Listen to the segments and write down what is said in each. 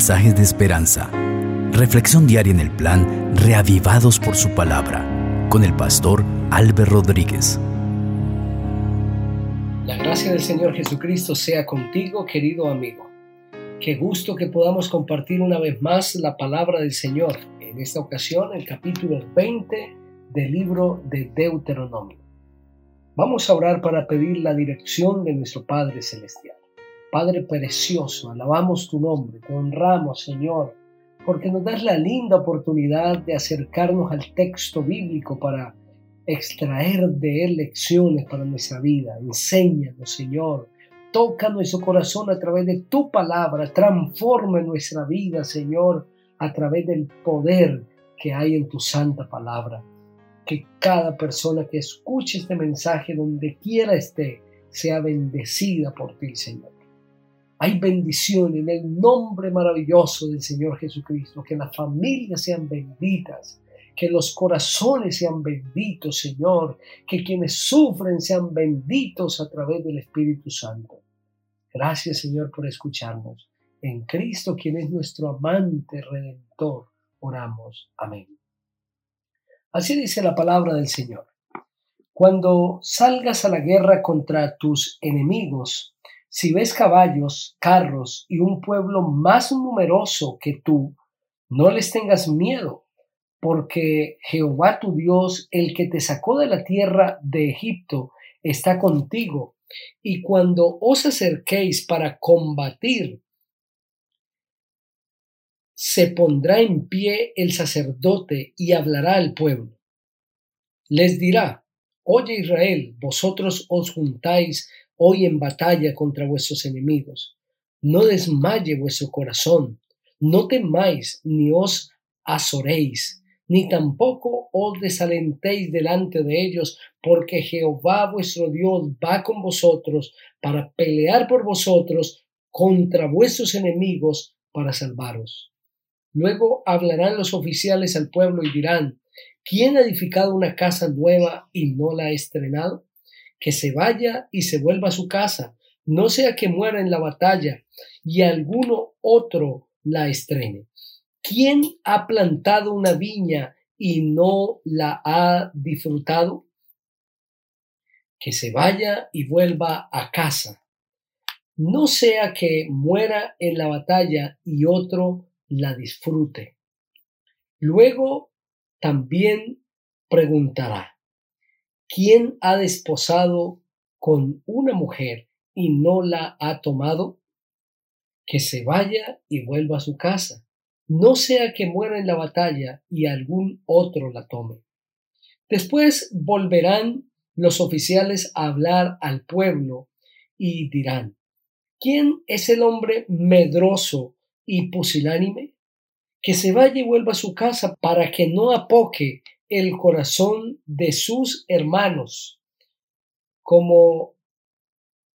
mensajes de esperanza. Reflexión diaria en el plan Reavivados por su palabra con el pastor Álvaro Rodríguez. La gracia del Señor Jesucristo sea contigo, querido amigo. Qué gusto que podamos compartir una vez más la palabra del Señor. En esta ocasión, el capítulo 20 del libro de Deuteronomio. Vamos a orar para pedir la dirección de nuestro Padre Celestial. Padre precioso, alabamos tu nombre, te honramos, Señor, porque nos das la linda oportunidad de acercarnos al texto bíblico para extraer de él lecciones para nuestra vida. Enséñanos, Señor. Toca nuestro corazón a través de tu palabra. Transforma nuestra vida, Señor, a través del poder que hay en tu santa palabra. Que cada persona que escuche este mensaje, donde quiera esté, sea bendecida por ti, Señor. Hay bendición en el nombre maravilloso del Señor Jesucristo. Que las familias sean benditas. Que los corazones sean benditos, Señor. Que quienes sufren sean benditos a través del Espíritu Santo. Gracias, Señor, por escucharnos. En Cristo, quien es nuestro amante redentor, oramos. Amén. Así dice la palabra del Señor. Cuando salgas a la guerra contra tus enemigos, si ves caballos, carros y un pueblo más numeroso que tú, no les tengas miedo, porque Jehová tu Dios, el que te sacó de la tierra de Egipto, está contigo. Y cuando os acerquéis para combatir, se pondrá en pie el sacerdote y hablará al pueblo. Les dirá, Oye Israel, vosotros os juntáis hoy en batalla contra vuestros enemigos. No desmaye vuestro corazón, no temáis ni os azoréis, ni tampoco os desalentéis delante de ellos, porque Jehová vuestro Dios va con vosotros para pelear por vosotros contra vuestros enemigos para salvaros. Luego hablarán los oficiales al pueblo y dirán, ¿quién ha edificado una casa nueva y no la ha estrenado? Que se vaya y se vuelva a su casa, no sea que muera en la batalla y alguno otro la estrene. ¿Quién ha plantado una viña y no la ha disfrutado? Que se vaya y vuelva a casa. No sea que muera en la batalla y otro la disfrute. Luego también preguntará, ¿Quién ha desposado con una mujer y no la ha tomado? Que se vaya y vuelva a su casa, no sea que muera en la batalla y algún otro la tome. Después volverán los oficiales a hablar al pueblo y dirán, ¿quién es el hombre medroso y pusilánime? Que se vaya y vuelva a su casa para que no apoque el corazón de sus hermanos, como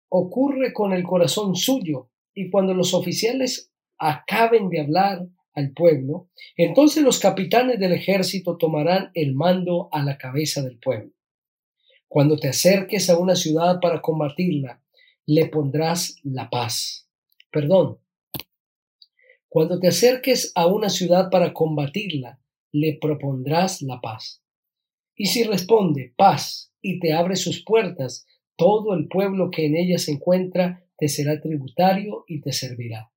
ocurre con el corazón suyo. Y cuando los oficiales acaben de hablar al pueblo, entonces los capitanes del ejército tomarán el mando a la cabeza del pueblo. Cuando te acerques a una ciudad para combatirla, le pondrás la paz. Perdón. Cuando te acerques a una ciudad para combatirla, le propondrás la paz. Y si responde paz y te abre sus puertas, todo el pueblo que en ella se encuentra te será tributario y te servirá.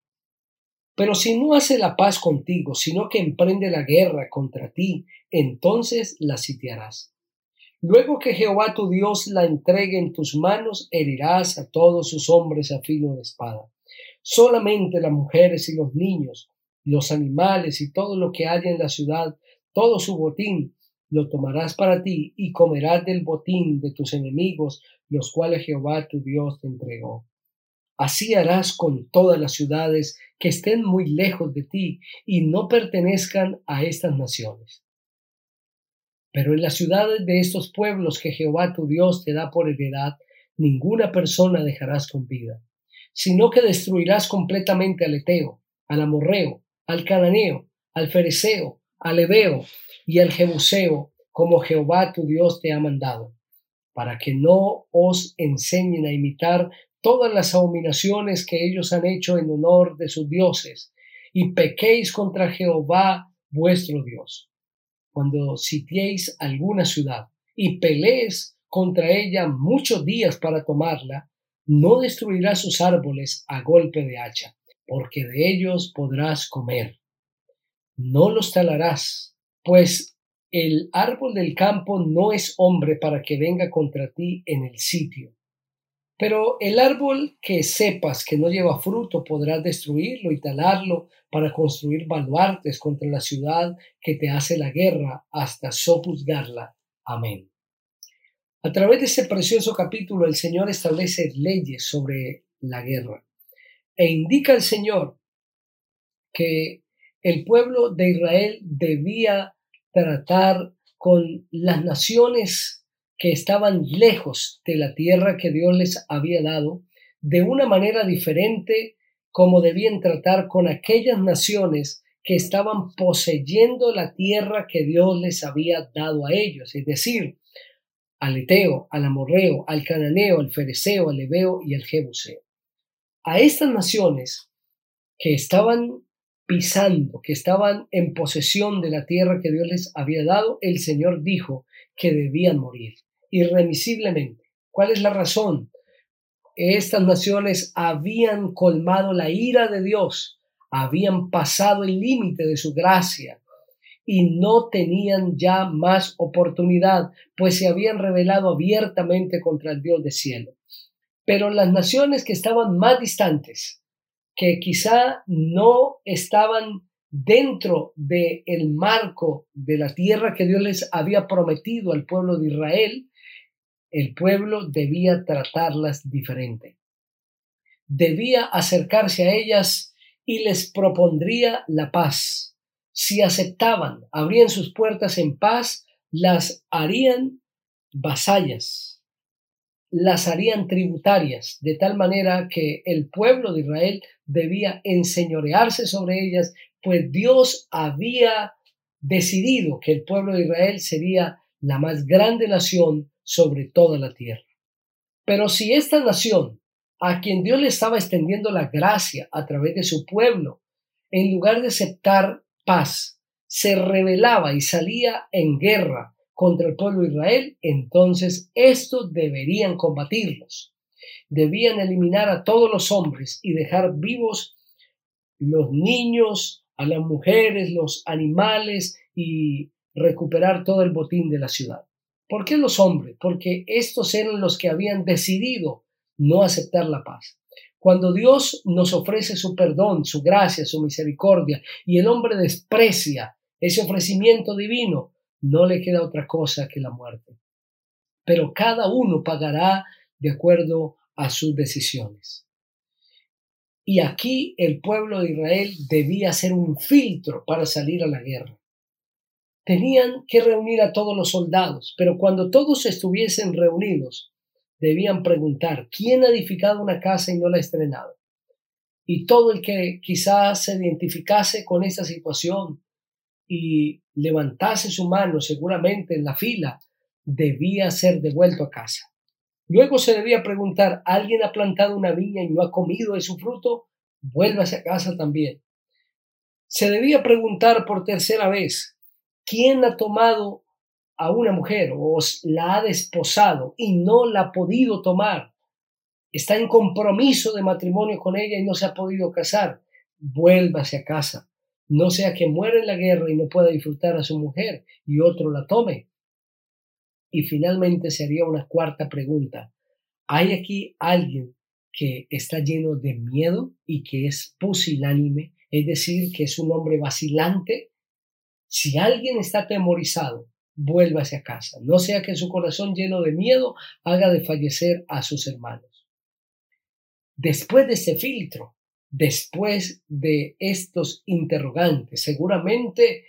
Pero si no hace la paz contigo, sino que emprende la guerra contra ti, entonces la sitiarás. Luego que Jehová tu Dios la entregue en tus manos, herirás a todos sus hombres a filo de espada. Solamente las mujeres y los niños, los animales y todo lo que haya en la ciudad todo su botín lo tomarás para ti y comerás del botín de tus enemigos, los cuales Jehová tu Dios te entregó. Así harás con todas las ciudades que estén muy lejos de ti y no pertenezcan a estas naciones. Pero en las ciudades de estos pueblos que Jehová tu Dios te da por heredad, ninguna persona dejarás con vida, sino que destruirás completamente al Eteo, al Amorreo, al Cananeo, al Fereceo, al Ebeo y al Jebuseo, como Jehová tu Dios te ha mandado, para que no os enseñen a imitar todas las abominaciones que ellos han hecho en honor de sus dioses, y pequéis contra Jehová vuestro Dios. Cuando sitiéis alguna ciudad y pelees contra ella muchos días para tomarla, no destruirás sus árboles a golpe de hacha, porque de ellos podrás comer. No los talarás, pues el árbol del campo no es hombre para que venga contra ti en el sitio. Pero el árbol que sepas que no lleva fruto podrás destruirlo y talarlo para construir baluartes contra la ciudad que te hace la guerra hasta sojuzgarla. Amén. A través de ese precioso capítulo el Señor establece leyes sobre la guerra e indica al Señor que el pueblo de Israel debía tratar con las naciones que estaban lejos de la tierra que Dios les había dado de una manera diferente como debían tratar con aquellas naciones que estaban poseyendo la tierra que Dios les había dado a ellos, es decir, al Eteo, al Amorreo, al Cananeo, al Fereceo, al Ebeo y al Jebuseo. A estas naciones que estaban pisando, que estaban en posesión de la tierra que Dios les había dado, el Señor dijo que debían morir irremisiblemente. ¿Cuál es la razón? Estas naciones habían colmado la ira de Dios, habían pasado el límite de su gracia y no tenían ya más oportunidad, pues se habían rebelado abiertamente contra el Dios del cielo. Pero las naciones que estaban más distantes, que quizá no estaban dentro del el marco de la tierra que Dios les había prometido al pueblo de Israel, el pueblo debía tratarlas diferente. Debía acercarse a ellas y les propondría la paz. Si aceptaban, abrían sus puertas en paz, las harían vasallas, las harían tributarias, de tal manera que el pueblo de Israel debía enseñorearse sobre ellas, pues Dios había decidido que el pueblo de Israel sería la más grande nación sobre toda la tierra. Pero si esta nación, a quien Dios le estaba extendiendo la gracia a través de su pueblo, en lugar de aceptar paz, se rebelaba y salía en guerra contra el pueblo de Israel, entonces estos deberían combatirlos. Debían eliminar a todos los hombres y dejar vivos los niños, a las mujeres, los animales y recuperar todo el botín de la ciudad. ¿Por qué los hombres? Porque estos eran los que habían decidido no aceptar la paz. Cuando Dios nos ofrece su perdón, su gracia, su misericordia, y el hombre desprecia ese ofrecimiento divino, no le queda otra cosa que la muerte. Pero cada uno pagará de acuerdo a sus decisiones. Y aquí el pueblo de Israel debía ser un filtro para salir a la guerra. Tenían que reunir a todos los soldados, pero cuando todos estuviesen reunidos, debían preguntar, ¿quién ha edificado una casa y no la ha estrenado? Y todo el que quizás se identificase con esa situación y levantase su mano seguramente en la fila, debía ser devuelto a casa. Luego se debía preguntar, ¿alguien ha plantado una viña y no ha comido de su fruto? Vuélvase a casa también. Se debía preguntar por tercera vez, ¿quién ha tomado a una mujer o la ha desposado y no la ha podido tomar? Está en compromiso de matrimonio con ella y no se ha podido casar. Vuélvase a casa no sea que muera en la guerra y no pueda disfrutar a su mujer y otro la tome. Y finalmente se haría una cuarta pregunta. ¿Hay aquí alguien que está lleno de miedo y que es pusilánime, es decir, que es un hombre vacilante? Si alguien está atemorizado, vuélvase a casa, no sea que su corazón lleno de miedo haga de fallecer a sus hermanos. Después de ese filtro, después de estos interrogantes. Seguramente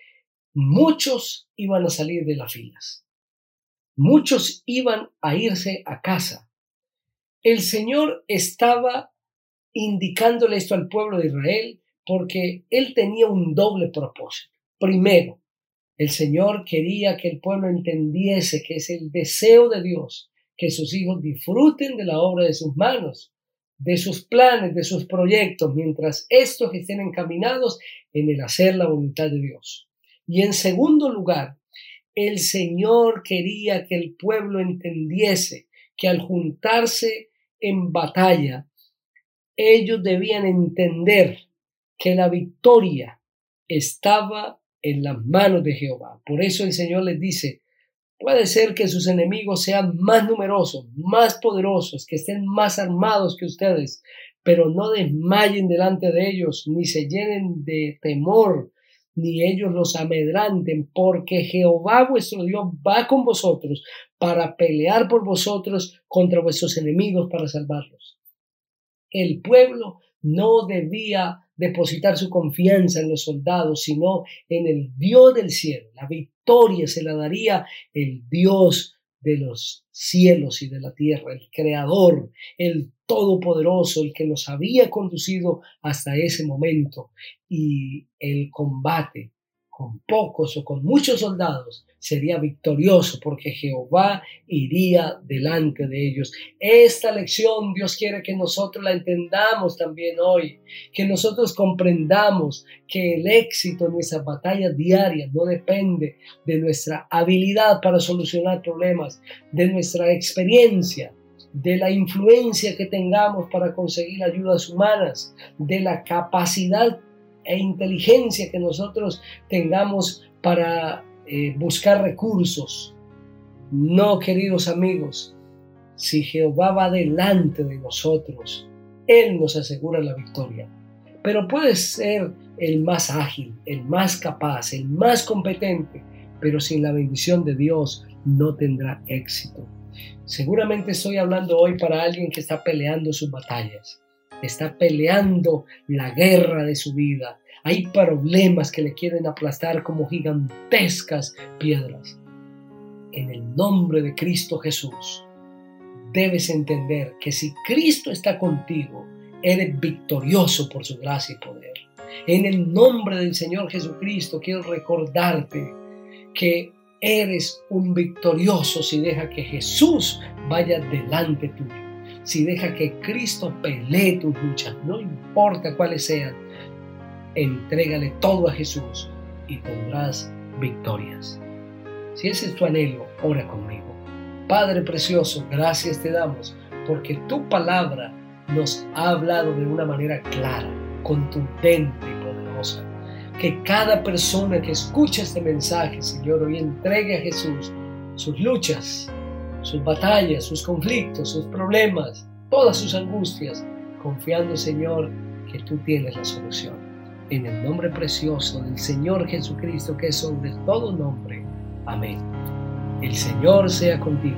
muchos iban a salir de las filas. Muchos iban a irse a casa. El Señor estaba indicándole esto al pueblo de Israel porque él tenía un doble propósito. Primero, el Señor quería que el pueblo entendiese que es el deseo de Dios que sus hijos disfruten de la obra de sus manos de sus planes, de sus proyectos, mientras estos estén encaminados en el hacer la voluntad de Dios. Y en segundo lugar, el Señor quería que el pueblo entendiese que al juntarse en batalla, ellos debían entender que la victoria estaba en las manos de Jehová. Por eso el Señor les dice, puede ser que sus enemigos sean más numerosos, más poderosos, que estén más armados que ustedes, pero no desmayen delante de ellos, ni se llenen de temor, ni ellos los amedranten, porque Jehová vuestro Dios va con vosotros para pelear por vosotros contra vuestros enemigos para salvarlos. El pueblo no debía depositar su confianza en los soldados, sino en el Dios del cielo. La victoria se la daría el Dios de los cielos y de la tierra, el Creador, el Todopoderoso, el que los había conducido hasta ese momento. Y el combate con pocos o con muchos soldados sería victorioso porque Jehová iría delante de ellos. Esta lección Dios quiere que nosotros la entendamos también hoy, que nosotros comprendamos que el éxito en nuestras batallas diarias no depende de nuestra habilidad para solucionar problemas, de nuestra experiencia, de la influencia que tengamos para conseguir ayudas humanas, de la capacidad e inteligencia que nosotros tengamos para eh, buscar recursos. No, queridos amigos, si Jehová va delante de nosotros, Él nos asegura la victoria. Pero puede ser el más ágil, el más capaz, el más competente, pero sin la bendición de Dios no tendrá éxito. Seguramente estoy hablando hoy para alguien que está peleando sus batallas está peleando la guerra de su vida. Hay problemas que le quieren aplastar como gigantescas piedras. En el nombre de Cristo Jesús, debes entender que si Cristo está contigo, eres victorioso por su gracia y poder. En el nombre del Señor Jesucristo quiero recordarte que eres un victorioso si deja que Jesús vaya delante tuyo si deja que Cristo pelee tus luchas, no importa cuáles sean, entrégale todo a Jesús y tendrás victorias. Si ese es tu anhelo, ora conmigo. Padre precioso, gracias te damos porque tu palabra nos ha hablado de una manera clara, contundente y poderosa. Que cada persona que escucha este mensaje, Señor, hoy entregue a Jesús sus luchas, sus batallas, sus conflictos, sus problemas, todas sus angustias, confiando, Señor, que tú tienes la solución. En el nombre precioso del Señor Jesucristo, que es sobre todo nombre. Amén. El Señor sea contigo.